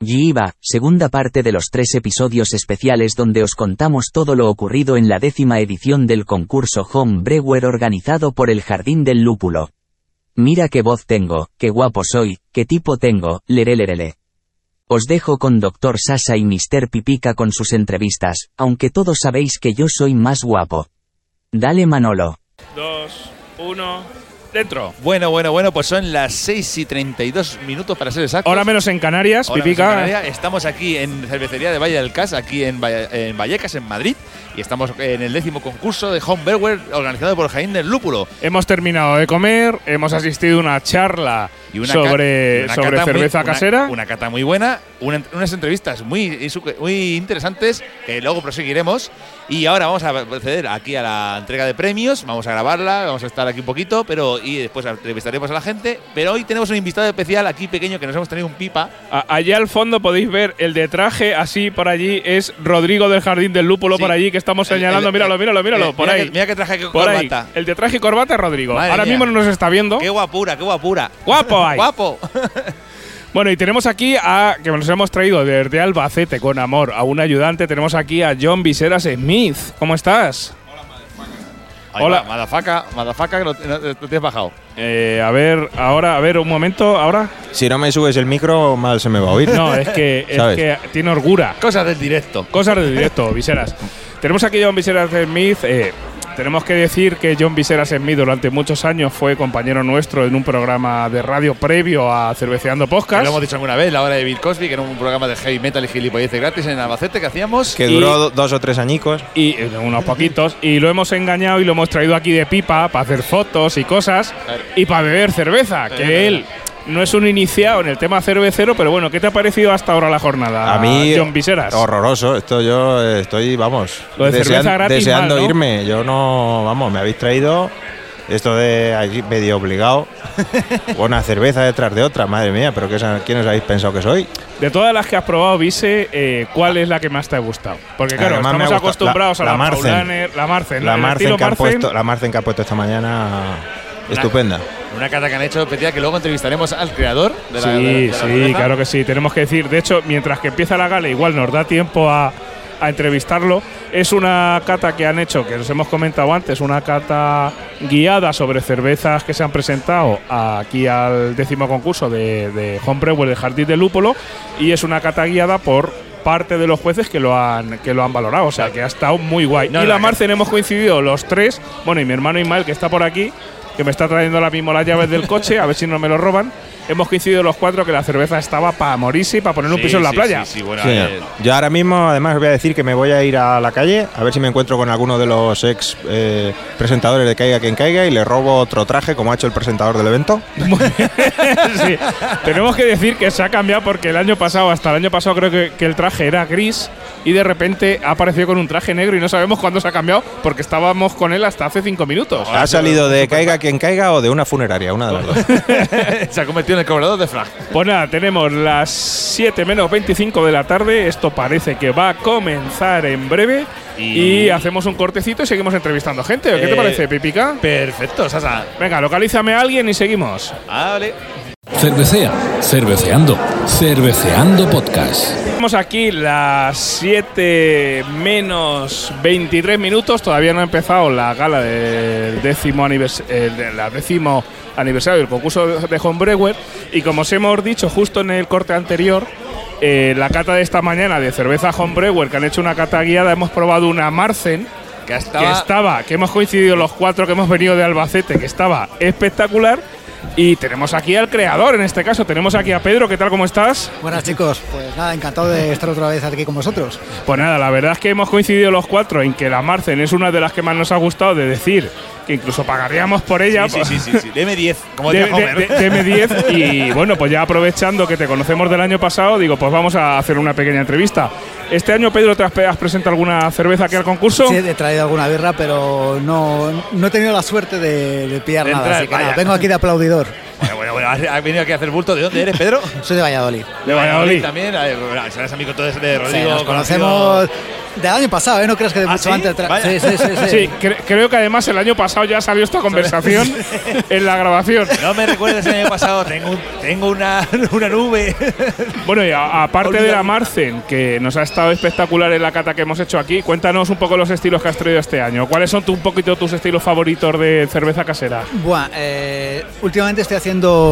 Yiva, segunda parte de los tres episodios especiales donde os contamos todo lo ocurrido en la décima edición del concurso Home Brewer organizado por el Jardín del Lúpulo. Mira qué voz tengo, qué guapo soy, qué tipo tengo, leré Os dejo con Dr. Sasa y Mr. Pipica con sus entrevistas, aunque todos sabéis que yo soy más guapo. Dale Manolo. Dos, uno. Dentro. Bueno, bueno, bueno, pues son las 6 y 32 minutos para ser exactos. Ahora menos en Canarias, Pipica. Estamos aquí en Cervecería de Valle del Cas, aquí en, en Vallecas, en Madrid y estamos en el décimo concurso de Homeberger organizado por Jaén del Lúpulo. Hemos terminado de comer, hemos asistido a una charla sobre, sobre cerveza casera. Una, cata muy buena, unas entrevistas muy, muy interesantes que luego proseguiremos. Y ahora vamos a proceder aquí a la entrega de premios, vamos a grabarla, vamos a estar aquí un poquito, pero y después entrevistaremos a la gente. Pero hoy tenemos un invitado especial aquí pequeño que nos hemos tenido un pipa. allá al fondo podéis ver el de traje, así por allí es Rodrigo del Jardín del Lúpulo por allí que estamos señalando, míralo, míralo, míralo, por ahí. mira que traje corbata. El de traje y corbata es Rodrigo. Ahora mismo no nos está viendo. Qué guapura, qué guapura. Guapo Guapo. Bueno, y tenemos aquí a, que nos hemos traído desde Albacete con amor, a un ayudante. Tenemos aquí a John Viseras Smith. ¿Cómo estás? Hola, Madafaca, Madafaca, que lo, tienes bajado. Eh, a ver, ahora, a ver, un momento, ahora. Si no me subes el micro, mal se me va a oír. No, es que, es que tiene orgura. Cosas del directo. Cosas del directo, Viseras. Tenemos aquí a John Viseras Smith. Eh, tenemos que decir que John Viseras Smith durante muchos años fue compañero nuestro en un programa de radio previo a Cerveceando Podcast. Lo hemos dicho alguna vez, la hora de Bill Cosby, que era un programa de heavy metal y gilipolleces gratis en Albacete que hacíamos. Que duró dos o tres añicos. Y eh, unos poquitos. y lo hemos engañado y lo hemos traído aquí de pipa para hacer fotos y cosas. Y para beber cerveza, que él no es un iniciado en el tema cervecero, pero bueno, ¿qué te ha parecido hasta ahora la jornada? A mí, John Viseras. Horroroso. Esto yo estoy, vamos, deseando irme. Yo no, vamos, me habéis traído esto de allí medio obligado. Una cerveza detrás de otra, madre mía, pero ¿quién os habéis pensado que soy? De todas las que has probado, Vise, eh, ¿cuál es la que más te ha gustado? Porque claro, estamos acostumbrados a la, Marcen. la Marcen, la Marcen, que, puesto, la Marcen que ha puesto esta mañana Estupenda. Una cata que han hecho especial que luego entrevistaremos al creador de la Sí, sí, claro que sí. Tenemos que decir, de hecho, mientras que empieza la gala, igual nos da tiempo a, entrevistarlo. Es una cata que han hecho, que nos hemos comentado antes, una cata guiada sobre cervezas que se han presentado aquí al décimo concurso de, de Homebrew, el Jardín de Lúpulo, y es una cata guiada por parte de los jueces que lo han que lo han valorado, o sea que ha estado muy guay. y la Marcen hemos coincidido los tres, bueno, y mi hermano Ismael que está por aquí, que me está trayendo ahora mismo las llaves del coche, a ver si no me lo roban. Hemos coincidido los cuatro que la cerveza estaba para morirse y para poner un piso en la playa. Sí, bueno, eh, Yo ahora mismo, además, os voy a decir que me voy a ir a la calle a ver si me encuentro con alguno de los ex eh, presentadores de Caiga quien caiga y le robo otro traje, como ha hecho el presentador del evento. sí. Tenemos que decir que se ha cambiado porque el año pasado, hasta el año pasado, creo que, que el traje era gris y de repente ha aparecido con un traje negro y no sabemos cuándo se ha cambiado porque estábamos con él hasta hace cinco minutos. ¿Ha salido de caiga quien caiga o de una funeraria? Una de las dos. se ha convertido en el cobrador de flag. Pues nada, tenemos las 7 menos 25 de la tarde. Esto parece que va a comenzar en breve. Y, hacemos un cortecito y seguimos entrevistando gente. ¿Qué te eh, parece, Pipica? Perfecto, Sasa. Venga, localízame a alguien y seguimos. Vale. Cervecea, cerveceando, cerveceando podcast. Estamos aquí las 7 menos 23 minutos. Todavía no ha empezado la gala del décimo, eh, la décimo aniversario del concurso de Homebrewer. Y como os hemos dicho justo en el corte anterior, eh, la cata de esta mañana de cerveza Homebrewer, que han hecho una cata guiada, hemos probado una Marcen. Que estaba, que estaba, que hemos coincidido los cuatro que hemos venido de Albacete, que estaba espectacular y tenemos aquí al creador, en este caso, tenemos aquí a Pedro, ¿qué tal, cómo estás? Buenas chicos, pues nada, encantado de estar otra vez aquí con vosotros. Pues nada, la verdad es que hemos coincidido los cuatro en que la Marcen es una de las que más nos ha gustado de decir que incluso pagaríamos por ella. Sí, sí, sí, sí, Deme 10, como de, Deme 10 y bueno, pues ya aprovechando que te conocemos del año pasado, digo, pues vamos a hacer una pequeña entrevista. Este año, Pedro, ¿te has presentado alguna cerveza aquí al concurso? Sí, he traído alguna birra, pero no, no he tenido la suerte de, pillar nada, así que vengo aquí de aplaudidor. Bueno, bueno, bueno, has venido aquí a hacer bulto. ¿De dónde eres, Pedro? Soy de Valladolid. De Valladolid. también. Bueno, Serás amigo todo de Sí, Rodrigo. nos conocido. conocemos del año pasado, ¿eh? No creas que de ¿Ah, mucho sí? antes. Sí, sí, sí. sí. Sí, cre- creo que además el año pasado ya salió esta conversación en la grabación. No me recuerdes el año pasado. Tengo, un- tengo una, una nube. Bueno, y aparte de la Marcen, que nos ha estado espectacular en la cata que hemos hecho aquí, cuéntanos un poco los estilos que has traído este año. ¿Cuáles son tu- un poquito tus estilos favoritos de cerveza casera? Buah, eh, últimamente estoy haciendo,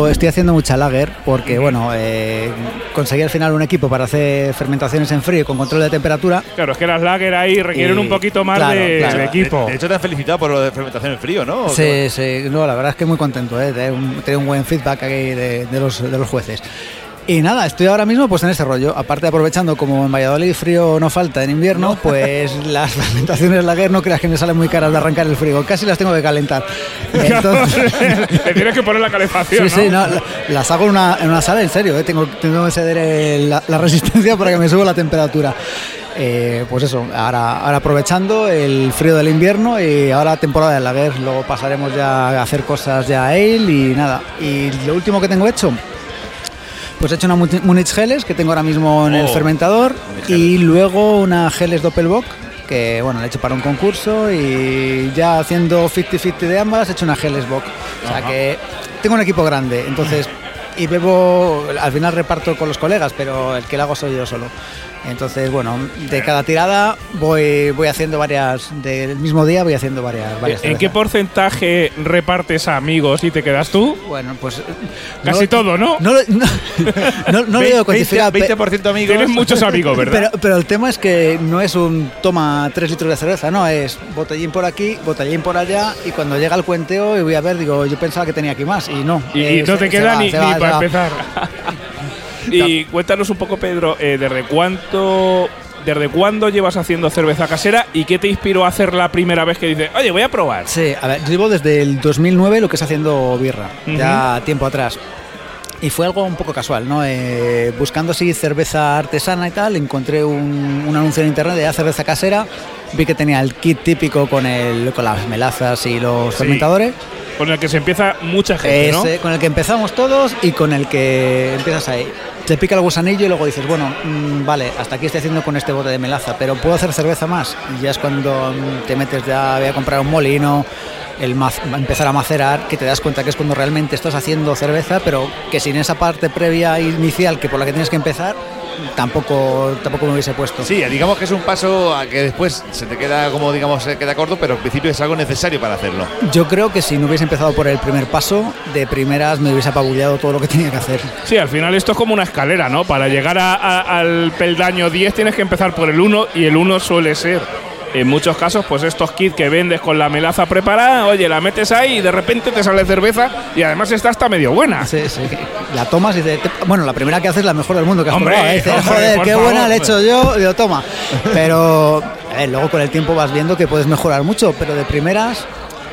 estoy haciendo mucha lager porque, bueno, eh, conseguí al final un equipo para hacer fermentaciones en frío con control de temperatura. Claro, es que las lager ahí requieren Y- un poquito más claro, de, claro. de equipo. De, de hecho, te han felicitado por lo de fermentación en frío, ¿no? ¿O Sí, sí, no, la verdad es que muy contento, ¿eh? He un, un buen feedback aquí de, de los, de los jueces. Y nada, estoy ahora mismo pues en ese rollo. Aparte aprovechando como en Valladolid frío no falta en invierno, pues las fermentaciones lager no creas que me salen muy caras de arrancar el frigo, casi las tengo que calentar. Entonces, Te tienes que poner la calefacción, Sí, sí, ¿no? no, la- las hago en una, en una sala, en serio, ¿eh? tengo, tengo que ceder el- la, la resistencia para que me suba la temperatura. Eh, pues eso, ahora, ahora aprovechando el frío del invierno y ahora temporada de lager, luego pasaremos ya a hacer cosas ya ale y nada. Y lo último que tengo hecho, pues he hecho una Mu- Munich Geles que tengo ahora mismo en el Oh, fermentador y luego una Geles Doppelbock que bueno, la he hecho para un concurso y ya haciendo 50-50 de ambas he hecho una Geles Bock. O sea que tengo un equipo grande, entonces y bebo, al final reparto con los colegas, pero el que lo hago soy yo solo. Entonces, bueno, de cada tirada voy, voy haciendo varias, del mismo día voy haciendo varias, varias ¿En qué porcentaje repartes a amigos y te quedas tú? Bueno, pues... Casi no- todo, ¿no? No, no, no, no lo digo 20, cuantificado, pe- 20% amigos. Tienes muchos amigos, ¿verdad? Pero, pero el tema es que no es un toma 3 litros de cerveza, no, es botellín por aquí, botellín por allá y cuando llega el cuenteo y voy a ver, digo, yo pensaba que tenía aquí más y no. y, eh, y no se- te queda va, ni, ni va, para empezar. y cuéntanos un poco, Pedro, eh, ¿desde cuánto, desde cuándo llevas haciendo cerveza casera y qué te inspiró a hacer la primera vez que dices, oye, voy a probar? Sí, a ver, yo llevo desde el 2009 lo que es haciendo birra, ya tiempo atrás. Y fue algo un poco casual, ¿no? Eh, buscando así cerveza artesana y tal, encontré un, un anuncio en internet de "Ah, cerveza casera, vi que tenía el kit típico con, el, con las melazas y los Sí. fermentadores. Con el que se empieza mucha gente, con el que empezamos todos y con el que empiezas ahí. Te pica el gusanillo y luego dices, bueno, mm, vale, hasta aquí estoy haciendo con este bote de melaza, pero puedo hacer cerveza más. Y ya es cuando mm, te metes ya, voy a comprar un molino, el maz- empezar a macerar, que te das cuenta que es cuando realmente estás haciendo cerveza, pero que sin esa parte previa inicial que por la que tienes que empezar, tampoco, tampoco me hubiese puesto. Sí, digamos que es un paso a que después se te queda como, digamos, se queda corto, pero al principio es algo necesario para hacerlo. Yo creo que si no hubiese empezado por el primer paso, de primeras me hubiese apabullado todo lo que tenía que hacer. Sí, al final esto es como una escalera, ¿no? Para llegar a- a- al peldaño 10 tienes que empezar por el 1 y el 1 suele ser, en muchos casos, pues estos kits que vendes con la melaza preparada, oye, la metes ahí y de repente te sale cerveza y además está hasta medio buena. Sí, sí. La tomas y dices, te- bueno, la primera que haces es la mejor del mundo que has Hombre, probado. ¿eh? Dices, hombre, joder, qué favor". buena le he hecho yo, digo, toma. Pero luego con el tiempo vas viendo que puedes mejorar mucho, pero de primeras.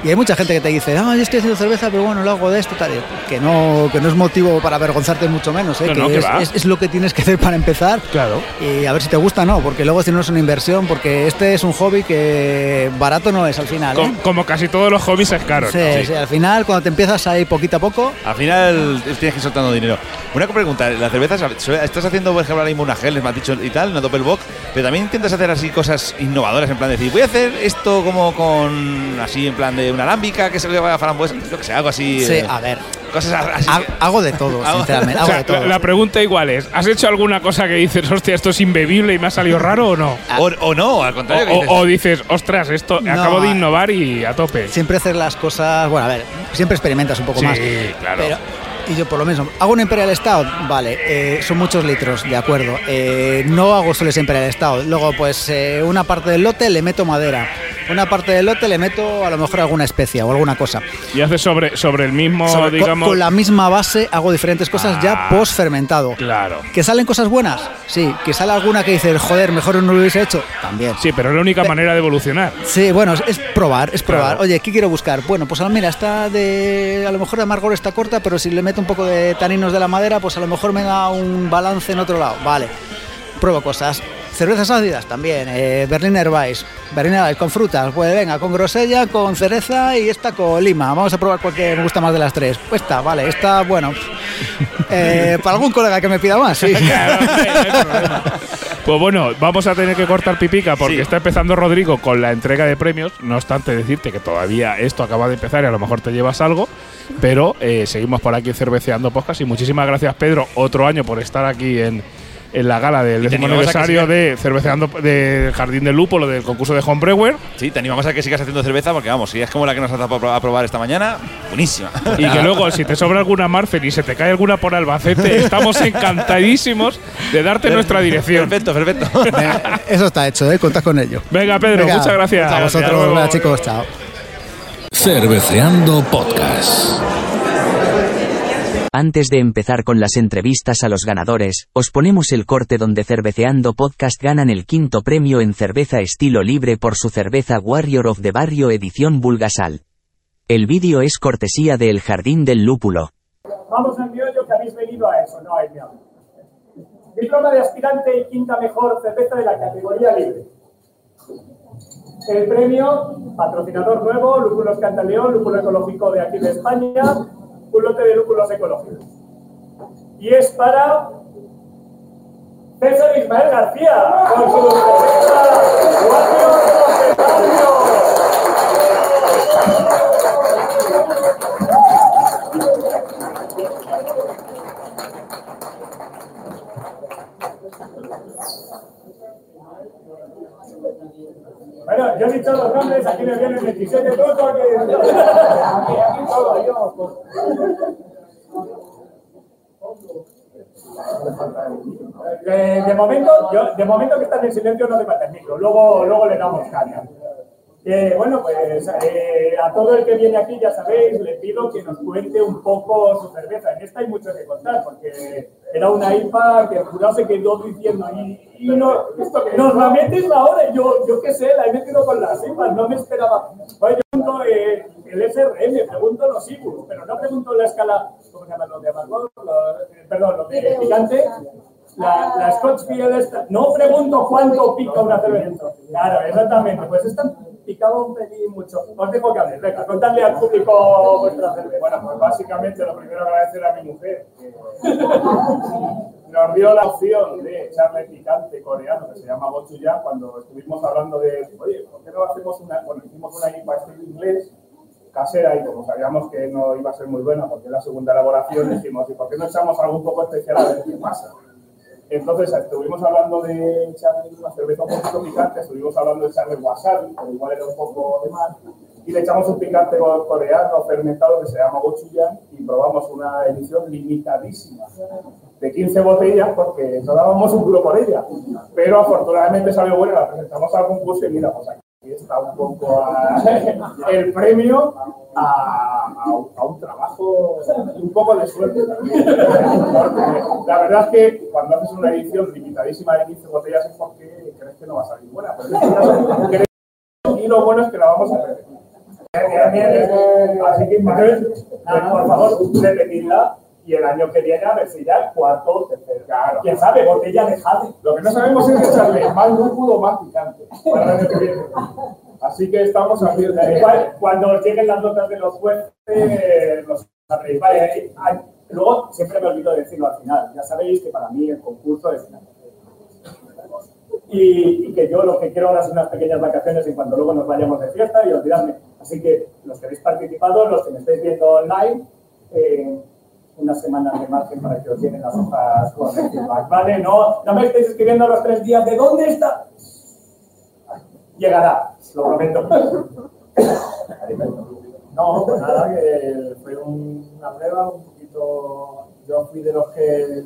Y hay mucha gente que te dice, ah, yo estoy haciendo cerveza, pero bueno, lo hago de esto, tal. Que no, que no es motivo para avergonzarte mucho menos, ¿eh? No, que no, que es, va. es- es lo que tienes que hacer para empezar. Claro. Y a ver si te gusta o no, porque luego si no es una inversión, porque este es un hobby que barato no es al final. ¿eh? Com- como casi todos los hobbies es caro. Sí, ¿no? sí, al final cuando te empiezas ahí poquito a poco, Al final tienes que ir soltando dinero. Una pregunta, la cerveza, estás haciendo, por ejemplo, ahora mismo una gel, me has dicho y tal, una doppelbock, pero también intentas hacer así cosas innovadoras, en plan de decir, voy a hacer esto como con, así, en plan de una alámbica que se le va a frambuesa, yo que sé, algo así. sí, eh, a ver, Cosas así. ha- hago de todo, Hago- sinceramente, O hago sea, de todo. la, la pregunta igual es, ¿has hecho alguna cosa que dices, hostia, esto es imbebible y me ha salido raro o no? o, o no, al O, contrario. que o- dices, o dices, ostras, esto No, acabo de innovar y a tope. Siempre hacer las cosas, bueno, a ver, siempre experimentas un poco Sí, más. claro. Pero, y yo por lo menos, ¿hago un Imperial Stout? Vale, eh, son muchos litros, de acuerdo. Eh, no hago solo ese Imperial Stout. Luego, pues, eh, una parte del lote le meto madera. Una parte del lote le meto a lo mejor alguna especia o alguna cosa. Y haces sobre, sobre el mismo, Sobre- con- digamos... con, la misma base hago diferentes cosas ya Ah. post fermentado. Claro. ¿Que salen cosas buenas? Sí. ¿Que sale alguna que dices, joder, mejor no lo hubiese hecho? También. Sí, pero es la única Pe- manera de evolucionar. Sí, bueno, es- es probar, es probar. Claro. Oye, ¿qué quiero buscar? Bueno, pues mira, está de. A lo mejor de amargor está corta, pero si le meto un poco de taninos de la madera, pues a lo mejor me da un balance en otro lado. Vale. Pruebo cosas. Cervezas ácidas también, eh, Berliner Weiss. Berliner Weiss con frutas, pues venga, con grosella, con cereza y esta con lima. Vamos a probar cuál que me gusta más de las tres. Pues esta, vale, esta, bueno. eh, para algún colega que me pida más, sí. Claro, no hay- no hay problema. Pues bueno, vamos a tener que cortar pipica porque Sí. está empezando Rodrigo con la entrega de premios. No obstante decirte que todavía esto acaba de empezar y a lo mejor te llevas algo. Pero eh, seguimos por aquí cerveceando podcast y muchísimas gracias Pedro otro año por estar aquí en, en la gala del décimo aniversario de cerveceando del Jardín del Lúpulo del concurso de Homebrewer Sí, te animamos a que sigas haciendo cerveza porque vamos, si es como la que nos has dado a pro- a probar esta mañana, buenísima. y que luego si te sobra alguna Marfen y se te cae alguna por Albacete estamos encantadísimos de darte nuestra dirección. Perfecto, perfecto. Venga, Eso está hecho, ¿eh? Contad con ello. Venga Pedro, Venga, muchas gracias. A Hasta vosotros, venga, chicos, chao. Cerveceando Podcast. Antes de empezar con las entrevistas a los ganadores, os ponemos el corte donde Cerveceando Podcast ganan el quinto premio en cerveza estilo libre por su cerveza Warrior of the Barrio edición Bulgasal. El vídeo es cortesía de El Jardín del Lúpulo. Vamos al miollo que habéis venido a eso, no hay miollo. Diploma de aspirante y quinta mejor cerveza de la categoría libre. El premio, patrocinador nuevo, Lúpulos Cantaleón, lúpulo ecológico de aquí de España, un lote de lúpulos ecológicos. Y es para César Ismael García, con su Bueno, yo he dicho los nombres, aquí me vienen 27 todos. Aquí, aquí todo, yo. De momento, de momento que están en silencio no te el micro, luego, luego le damos caña. Eh, bueno, pues eh, a todo el que viene aquí, ya sabéis, le pido que nos cuente un poco su cerveza. En esta hay mucho que contar, porque era una IPA que el jurado se quedó diciendo, y, y no, nos la metes ahora, yo, yo qué sé, la he metido con las IPAs, no me esperaba. Oye, yo pregunto eh, el SRM, pregunto los IBUs, pero no pregunto la escala, ¿cómo se llama? Los de amargor, eh, perdón, los de picante. La, la Scotch Field no pregunto cuánto pica una cerveza. Claro, exactamente. Pues esta picaba un pelín mucho. Os dejo que hables. Venga, contadle al público vuestra cerveza. Bueno, pues básicamente lo primero agradecer a mi mujer que nos dio la opción de echarle picante coreano que se llama gochujang cuando estuvimos hablando de, oye, ¿por qué no hacemos una, bueno, hicimos una IPA estilo inglés casera y como sabíamos que no iba a ser muy buena porque es la segunda elaboración, dijimos, ¿y por qué no echamos algo un poco especial a ver qué pasa? Entonces estuvimos hablando de echarle una cerveza un poquito picante, estuvimos hablando de echarle wasabi, pero igual era un poco de más, y le echamos un picante co- coreano fermentado que se llama gochujang y probamos una edición limitadísima de 15 botellas porque no dábamos un duro por ella, pero afortunadamente salió buena, la presentamos al concurso y mira, pues aquí está un poco a- el premio a, a a un trabajo y un poco de suerte también. La verdad es que cuando haces una edición limitadísima de 15 botellas es porque crees que no va a salir buena. Pero en este y lo bueno es que la vamos a repetir. Así que, por favor, repetidla y el año que viene a ver si ya el cuarto o tercero. Claro. ¿Quién sabe? Botella de jade. Lo que no sabemos es echarle más lúpulo o más picante para el año que viene. Así que estamos cuando lleguen las notas de los jueces, los sabréis. Vale, luego siempre me olvido decirlo al final. Ya sabéis que para mí el concurso es. Y, y que yo lo que quiero ahora son unas pequeñas vacaciones en cuanto luego nos vayamos de fiesta y olvidarme. Así que los que habéis participado, los que me estáis viendo online, eh, unas semanas de margen para que os lleguen las hojas con el feedback, ¿vale? No, no me estéis escribiendo a los tres días de dónde está. Llegará, lo prometo. No, pues nada, que fue un- una prueba un poquito. Yo fui de los que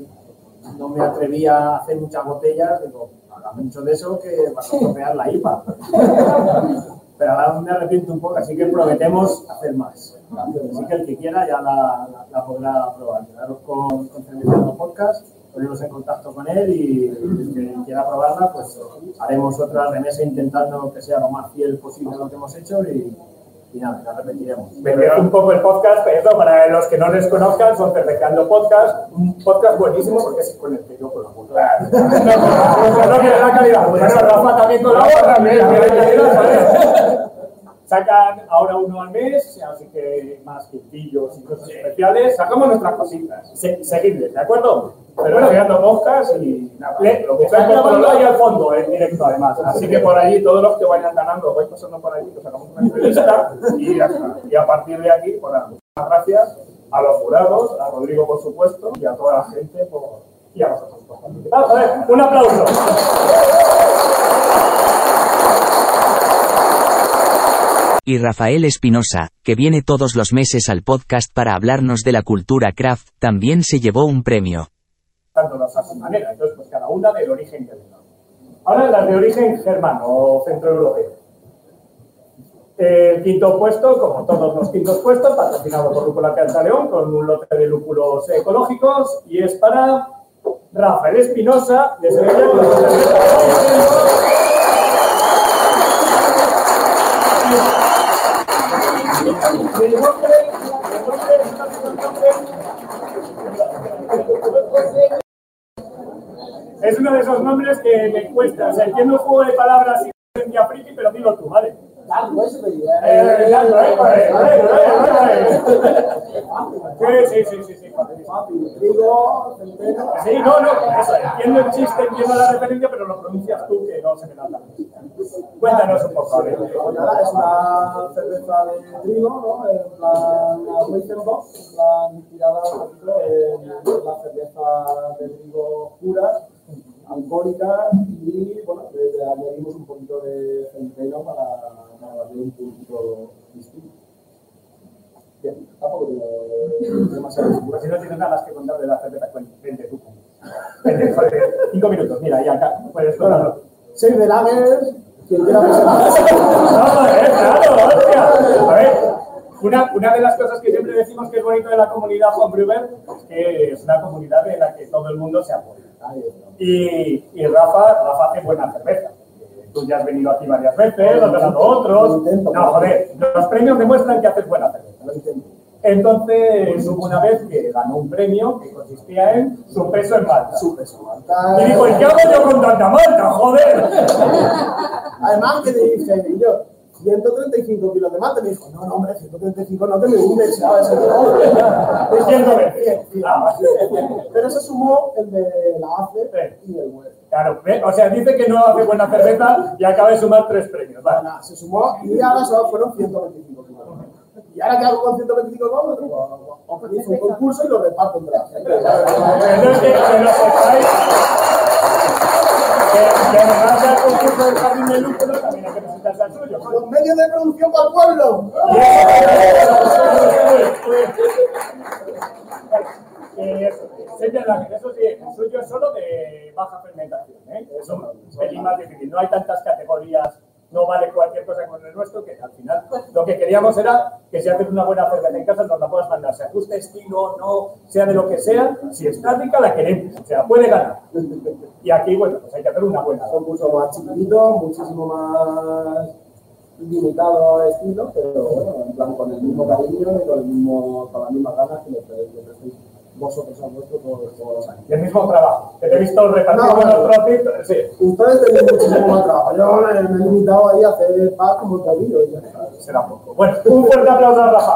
no me atrevía a hacer muchas botellas, digo, haga mucho de eso que vas a estropear la IPA. Pero ahora me arrepiento un poco, así que prometemos hacer más. Así que el que quiera ya la, podrá probar. Quedaros con, con Cerveceando Podcast, poneros en contacto con él y el que quiera probarla, pues haremos otra remesa intentando que sea lo más fiel posible a lo que hemos hecho y, La repetiremos. Vender un poco el podcast, pero para los que no les conozcan, son Cerveceando Podcast, un podcast buenísimo porque es con el que yo colaboro. Claro. no calidad. Bueno, Rafa también colabora, Sacan ahora uno al mes, así que más quintillos y cosas especiales. Sacamos nuestras cositas. Se, seguidles, ¿de acuerdo? Pero bueno, creando podcast y nada. Le, lo que está grabando ahí al fondo, en directo además. Así que por allí, todos los que vayan ganando, vais pasando por allí, que sacamos una entrevista y ya está. Y a partir de aquí, pues nada, muchas gracias a los jurados, a Rodrigo por supuesto, y a toda la gente por, y a vosotros por participar. Joder, un aplauso. Y Rafael Espinosa, que viene todos los meses al podcast para hablarnos de la cultura craft, también se llevó un premio. tanto las manera. Entonces, pues cada una del origen tenga. Ahora las de origen germano o centroeuropeo. El quinto puesto, como todos los quintos puestos, patrocinado por Lúpula Canta León con un lote de lúpulos ecológicos y es para Rafael Espinosa de Sevilla. con Es uno de esos nombres que me cuesta. O sea, entiendo un juego de palabras y referencia friki, pero dilo tú, ¿vale? Eh, ya, eh, eh, eh, eh. Sí, sí, sí, sí, sí. No, no, eso, entiendo el chiste, entiendo la referencia, pero lo pronuncias tú que no se me nota. Cuéntanos un poco. Pues nada, es una cerveza de trigo, ¿no? Plan una Weizenbock, en plan inspirada un poquito en la cerveza de trigo pura, alcohólica y, bueno, le, añadimos un poquito de centeno para, para darle un puntito distinto. Bien, tampoco tengo demasiado Pues si no tienes nada más que contar de la cerveza, vente tú. Vente, cinco minutos, mira, ya acá, puedes contarlo. Soy de Lagers, No. A ver, una, una de las cosas que siempre decimos que es bonito de la comunidad Homebrewer es que es una comunidad en la que todo el mundo se apoya. Y, y Rafa, Rafa hace buena cerveza. Tú ya has venido aquí varias veces, has ganado otros. No, joder, los premios demuestran que haces buena cerveza. Entonces, hubo una vez que ganó un premio que consistía en su peso en malta. Su peso malta. Y dijo, ¿y qué hago yo con tanta malta? Joder. Además, que le dije, y yo, 135 kilos de mate. Me dijo, no, no, hombre, 135 no te me hundes, ¿sabes? Pero se sumó el de la ACE y el web. Claro, o sea, dice que no hace buena cerveza y acaba de sumar tres premios. Vale. Nada, se sumó y ahora solo fueron 125 kilómetros. ¿Y ahora qué hago con 125 kilómetros? Pues, organizo un concurso y lo reparto entre la gente. Entonces, que, además del concurso del jardín de también hay que presentarse al suyo. Los medios de producción para el pueblo. Eh, eso sí, el suyo es solo de baja fermentación, ¿eh? Es un pelín más difícil. No hay tantas categorías, no vale cualquier cosa con el nuestro, que al final lo que queríamos era que haces una buena cerveza en casa nos la puedas mandar, se ajuste estilo, no, sea de lo que sea, si está rica la queremos, o sea, puede ganar. Y aquí, bueno, pues hay que hacer una buena. Son mucho más chiquititos, muchísimo más limitado estilo, pero bueno, en plan con el mismo cariño y con, el mismo, con las mismas ganas que le prestéis vosotros a vuestro todos, todos los años. El mismo trabajo, que te he visto repartir No, con bueno. sí. Ustedes tenéis muchísimo más trabajo. Yo me me he limitado ahí a hacer paz como todillo y ya está. Será poco. Bueno, un fuerte aplauso a Rafa.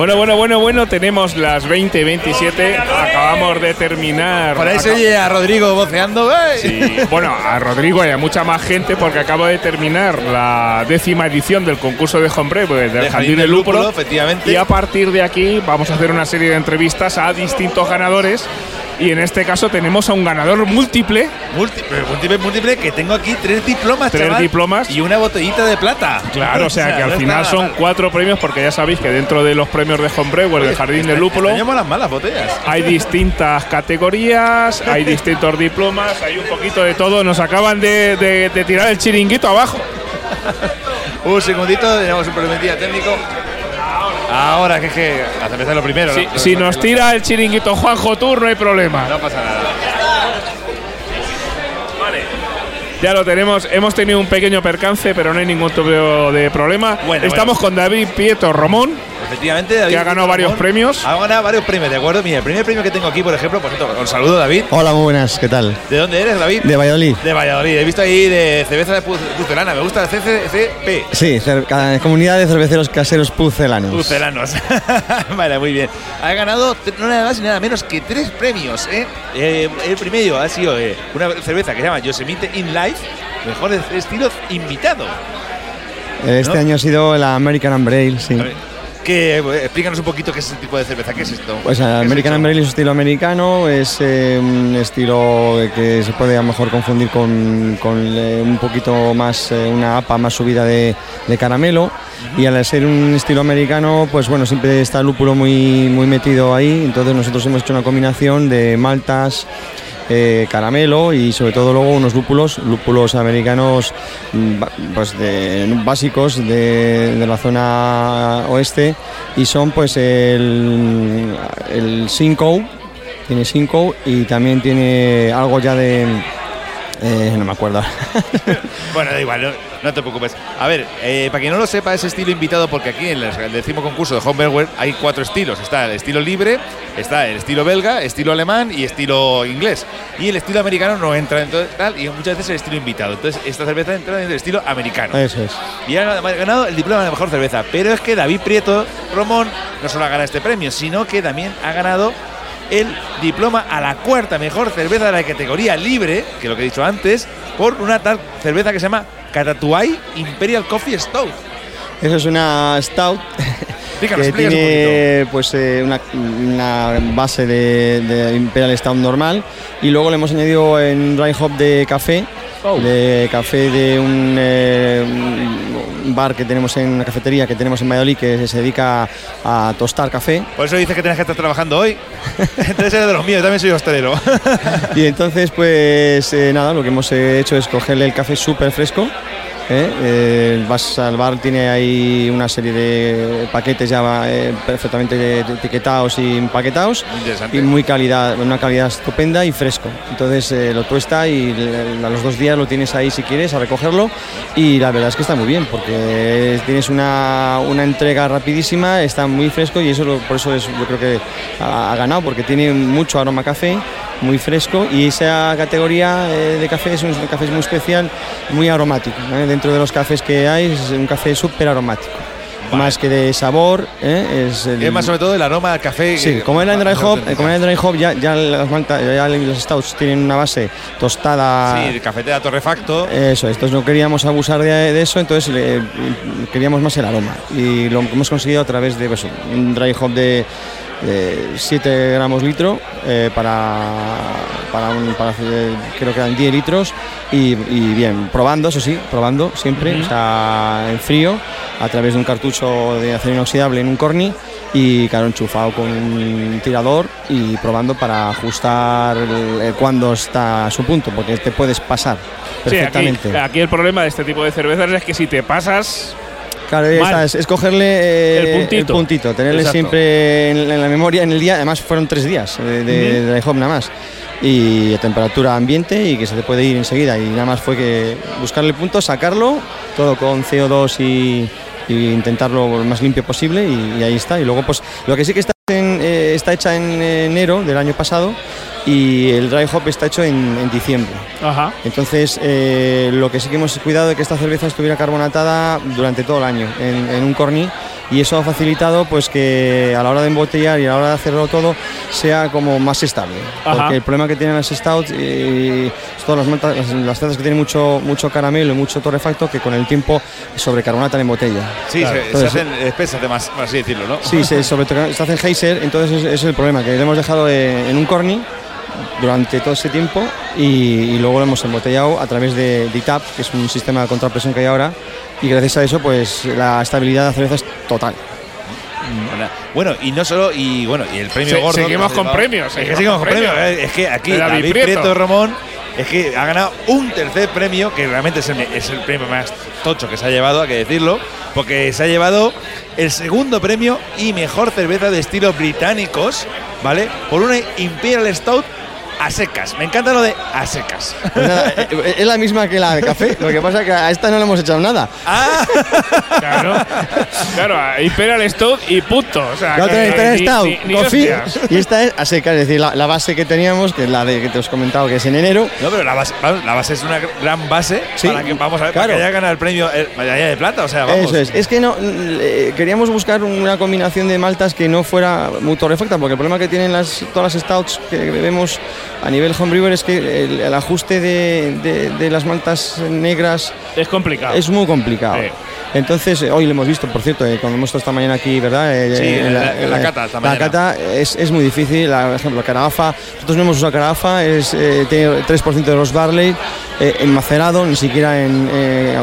Bueno, bueno, bueno, bueno, tenemos las 20 y 27. Acabamos de terminar. Por ahí se oye a Rodrigo voceando. Sí, bueno, a Rodrigo y a mucha más gente porque acabo de terminar la décima edición del concurso de Hombre pues, del De Jardín del Lúpulo, Lúpulo. efectivamente. Y a partir de aquí vamos a hacer una serie de entrevistas a distintos ganadores Y en este caso tenemos a un ganador múltiple. Múltiple, múltiple, múltiple, que tengo aquí tres diplomas, Tres chaval, diplomas. Y una botellita de plata. Claro, o sea que al final son cuatro premios, porque ya sabéis que dentro de los premios de Homebrewer del Jardín del Lúpulo Teníamos las malas botellas. hay distintas categorías, hay distintos diplomas, hay un poquito de todo. Nos acaban de, de- de tirar el chiringuito abajo. Un segundito, tenemos un problemilla técnico. Ahora, que es que la cerveza es lo primero. Si, ¿no? si nos tira el chiringuito Juanjo Tour, no hay problema. No pasa nada. Ya lo tenemos, hemos tenido un pequeño percance, pero no hay ningún tipo de problema. Bueno, Estamos con David Pietro Romón, Efectivamente, David. que ha ganado varios premios. Ha ganado varios premios, ¿de acuerdo? Mira, el primer premio que tengo aquí, por ejemplo, por cierto, os saludo, David. Hola, muy buenas, ¿qué tal? ¿De dónde eres, David? De Valladolid. De Valladolid. He visto ahí de cerveza de pu- pucelana. Me gusta el CCCP. Sí, comunidad de cerveceros caseros pucelanos. Pucelanos. vale, muy bien. Ha ganado no nada más ni nada menos que tres premios. ¿eh? Eh, el primero ha sido eh, una cerveza que se llama Yosemite In Life, mejor estilo invitado. Este ¿No? año ha sido la American Umbrella, sí. Que, eh, explícanos un poquito qué es ese tipo de cerveza. ¿Qué es esto? Pues ¿Qué es American esto? Umbrella es estilo americano, es eh, un estilo que se puede a lo mejor confundir con, con, eh, un poquito más, eh, una APA más subida de, de caramelo. Y al ser un estilo americano, pues bueno, siempre está el lúpulo muy, muy metido ahí. Entonces nosotros hemos hecho una combinación de maltas, eh, caramelo y sobre todo luego unos lúpulos, lúpulos americanos mm, pues básicos de, de la zona oeste y son pues el, el Simcoe, tiene Simcoe y también tiene algo ya de... eh, no me acuerdo. Bueno, da igual, no, no te preocupes. A ver, eh, para quien no lo sepa, es estilo invitado porque aquí en el, décimo concurso de Homebrewers hay cuatro estilos. Está el estilo libre, está el estilo belga, estilo alemán y estilo inglés. Y el estilo americano no entra de tal y muchas veces el estilo invitado. Entonces, esta cerveza entra en el estilo americano. Eso es. Y ha ganado el diploma de la mejor cerveza. Pero es que David Prieto Romón no solo ha ganado este premio, sino que también ha ganado el diploma a la cuarta mejor cerveza de la categoría libre, que lo que he dicho antes, por una tal cerveza que se llama Catatuay Imperial Coffee Stout. Eso es una stout Explícanos, que tiene pues eh, una, una base de, de Imperial Stout normal y luego le hemos añadido en dry hop de café, de café de un, eh, un bar que tenemos en una cafetería que tenemos en Valladolid que se dedica a tostar café Por eso dices que tienes que estar trabajando hoy. Entonces eres de los míos, también soy hostelero. y entonces pues eh, nada, lo que hemos hecho es cogerle el café súper fresco. ¿Eh? Eh, vas al bar, tiene ahí una serie de paquetes ya eh, perfectamente etiquetados y empaquetados y muy calidad, una calidad estupenda y fresco. Entonces eh, lo tuesta y l- a los dos días lo tienes ahí si quieres a recogerlo y la verdad es que está muy bien porque tienes una, una entrega rapidísima, está muy fresco y eso lo- por eso es, yo creo que ha, ha ganado porque tiene mucho aroma a café, muy fresco y esa categoría eh, de café es un café muy especial, muy aromático. ¿eh? Dentro de los cafés que hay es un café súper aromático. Más que de sabor, ¿eh? es el- es más sobre todo el aroma al café. Sí, como en dry hop, Sí, eh, como en dry hop ya, ya las maltas, ya los stouts tienen una base tostada. el cafetera torrefacto. Eso, entonces no queríamos abusar de, de eso, entonces le- queríamos más el aroma. Y lo hemos conseguido a través de pues, un dry hop de 7 gramos litro eh, para, para, un- para hacer, creo que eran 10 litros. Y, y bien, probando, eso sí, probando siempre, o sea, en frío, a través de un cartucho de acero inoxidable en un corny y claro, enchufado con un tirador y probando para ajustar cuándo está a su punto, porque te puedes pasar Sí, aquí, perfectamente. aquí el problema de este tipo de cervezas es que si te pasas, Claro, está, es, es cogerle eh, El puntito. tenerle Exacto. siempre en, en la memoria en el día. Además, fueron tres días de, de, de nada más. Y a temperatura ambiente y que se te puede ir enseguida. Y nada más fue que buscarle puntos, sacarlo, todo con CO2 y, y intentarlo lo más limpio posible. Y, y ahí está. Y luego, pues lo que sí que está, en, eh, está hecha en enero del año pasado y el dry hop está hecho en, en diciembre. ajá, Entonces, eh, lo que sí que hemos cuidado de que esta cerveza estuviera carbonatada durante todo el año en, en un corny y eso ha facilitado pues que a la hora de embotellar y a la hora de hacerlo todo sea como más estable. Ajá. Porque el problema que tienen las stouts y todas las, maltas- las, las cervezas que tienen mucho, mucho caramelo y mucho torrefacto que con el tiempo sobrecarbonatan en botella. Sí, Claro. se, se Entonces, hacen espesas, de más, por así decirlo, ¿no? Sí, se, sobre, se hacen geyser, entonces ese es el problema, que le hemos dejado eh, en un corny durante todo ese tiempo y, y luego lo hemos embotellado a través de DITAP, que es un sistema de contrapresión que hay ahora y gracias a eso pues la estabilidad de la cerveza es total. Bueno, y no solo, y bueno, y el premio Se- gordo. seguimos con premios, Es que seguimos con premios. premios. eh, Es que aquí De David Prieto. Prieto Ramón es que ha ganado un tercer premio, que realmente es el, es el premio más tocho que se ha llevado, hay que decirlo, porque se ha llevado el segundo premio y mejor cerveza de estilo británicos, ¿vale? Por una Imperial Stout a secas. Me encanta lo de a secas. Pues eh, es la misma que la de café, lo que pasa es que a esta no le hemos echado nada. Ah, Claro, claro, el Stout y punto. O sea, otra que Imperial Stout, coffee, y esta es a seca, es decir, la, la base que teníamos, que es la de que te os comentado, que es en enero. No, pero la base, la base es una gran base Sí, para que vamos a ver, para claro. que haya ganado el premio el medalla de plata. O sea, vamos. Eso es. Es que no eh, queríamos buscar una combinación de maltas que no fuera muy torrefacta, porque el problema que tienen las, todas las stouts que bebemos a nivel homebrewer es que el, el ajuste de, de- de las maltas negras Es complicado. es muy complicado. Sí. Entonces, eh, hoy lo hemos visto, por cierto, eh, cuando hemos estado esta mañana aquí, ¿verdad? Eh, Sí, en la- en la cata esta La mañana. cata es, es muy difícil, la- por ejemplo, carafa, nosotros no hemos usado carafa, es, eh, tiene 3% de los barley, eh, enmacerado, ni siquiera en,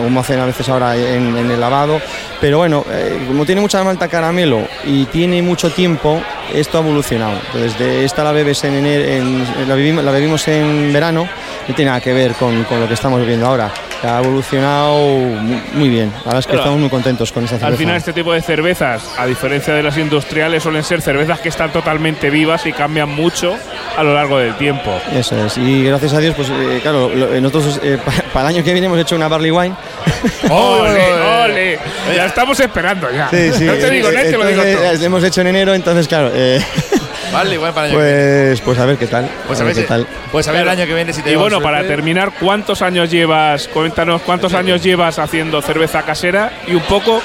como hacen a veces ahora en, en el lavado, pero bueno, como tiene mucha malta caramelo y tiene mucho tiempo, esto ha evolucionado. Entonces, de esta la bebes en enero, en- la, bebimos en verano, no tiene nada que ver con, con lo que estamos viviendo ahora. Ha evolucionado mu- muy bien, la verdad es que Claro. estamos muy contentos con esta cerveza. Al final este tipo de cervezas, a diferencia de las industriales, suelen ser cervezas que están totalmente vivas y cambian mucho a lo largo del tiempo. Eso es, y gracias a Dios, pues eh, claro, lo- eh, nosotros eh, pa- para el año que viene hemos hecho una barley wine. ¡Ole, ole! Ya estamos esperando ya. no te digo net, te lo digo todo. eh, hemos hecho en enero, entonces claro, eh, Vale, igual para pues, pues a ver qué tal. Pues a ver ver, qué tal. si, pues a ver el año que viene si Y tenemos bueno, para terminar, ¿cuántos años llevas? Cuéntanos, ¿cuántos años llevas haciendo cerveza casera? Y un poco,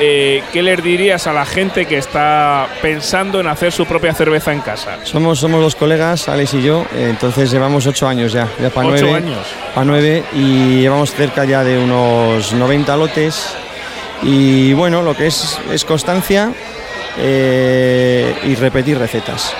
eh, ¿qué les dirías a la gente que está pensando en hacer su propia cerveza en casa? Somos, somos dos colegas, Alex y yo, eh, entonces llevamos ocho años ya, ya para Ocho nueve. años. Para nueve y llevamos cerca ya de unos 90 lotes. Y bueno, lo que es es constancia eh, y repetir recetas.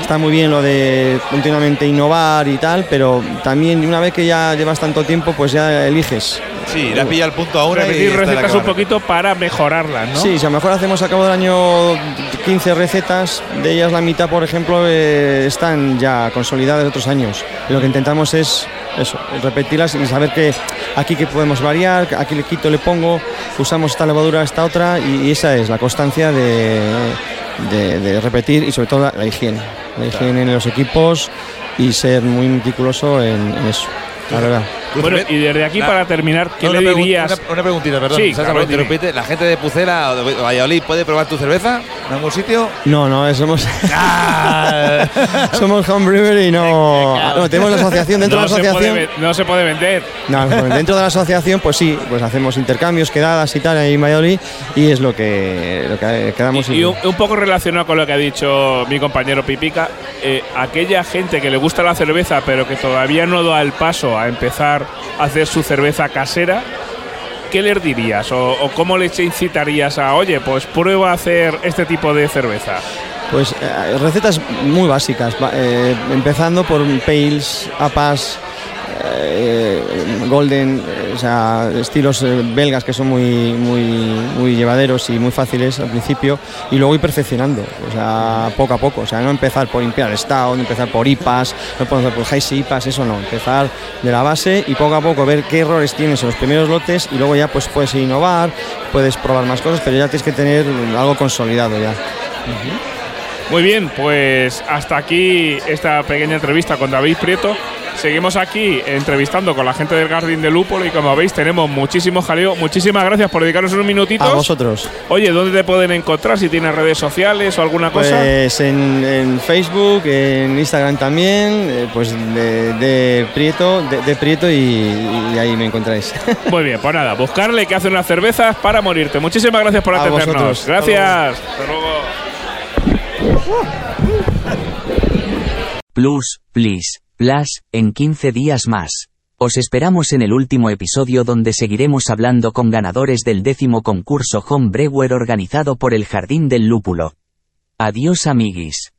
Está muy bien lo de continuamente innovar y tal, pero también una vez que ya llevas tanto tiempo, pues ya eliges. Sí, le has pillado el punto a una y Repetir la recetas un poquito para mejorarlas, ¿no? Sí, si a lo mejor hacemos a cabo del año 15 recetas, de ellas la mitad, por ejemplo, eh, están ya consolidadas de otros años. Lo que intentamos es eso, repetirlas y saber que aquí que podemos variar, aquí le quito, le pongo, usamos esta levadura, esta otra, y, y esa es la constancia de, de- de repetir y sobre todo la, la higiene. La higiene en los equipos y ser muy meticuloso en, en eso, la verdad. Bueno, y desde aquí La- para terminar, ¿qué No, le dirías? Una, una preguntita, perdón. Sí, ¿sabes claro, interrumpirte? ¿La gente de Pucela o de Valladolid puede probar tu cerveza en algún sitio? No, no, somos, somos homebrewer y no, no, tenemos la asociación dentro no, de la se asociación. puede, no se puede vender. No, dentro de la asociación, pues sí, pues hacemos intercambios, quedadas y tal ahí en Valladolid y es lo que, lo que quedamos. Y un, un poco relacionado con lo que ha dicho mi compañero Pipica, eh, aquella gente que le gusta la cerveza pero que todavía no da el paso a empezar hacer su cerveza casera, ¿qué les dirías? O, cómo les incitarías a, oye, pues prueba a hacer este tipo de cerveza? Pues eh, recetas muy básicas, eh, empezando por pales, apas, eh, golden, eh, o sea, estilos eh, belgas que son muy, muy, muy llevaderos y muy fáciles al principio y luego ir perfeccionando, o sea, poco a poco, o sea, no empezar por Imperial Stout, no empezar por IPAs, no empezar por High IPAs, eso no, empezar de la base y poco a poco ver qué errores tienes en los primeros lotes y luego ya pues puedes innovar, puedes probar más cosas, pero ya tienes que tener algo consolidado ya. Muy bien, pues hasta aquí esta pequeña entrevista con David Prieto. Seguimos aquí entrevistando con la gente del Jardín de Lúpulo y como veis tenemos muchísimo jaleo. Muchísimas gracias por dedicarnos unos minutitos. A vosotros. Oye, ¿dónde te pueden encontrar? Si tienes redes sociales o alguna cosa. Pues en, en Facebook, en Instagram también, eh, pues de, de Prieto, de, de Prieto y, y ahí me encontráis. Muy bien, pues nada, buscarle que hace unas cervezas para morirte. Muchísimas gracias por A atendernos. Hasta Gracias. Hasta luego. Plus, please, plus, en 15 días más. Os esperamos en el último episodio donde seguiremos hablando con ganadores del décimo concurso Home Brewer organizado por el Jardín del Lúpulo. Adiós amiguis.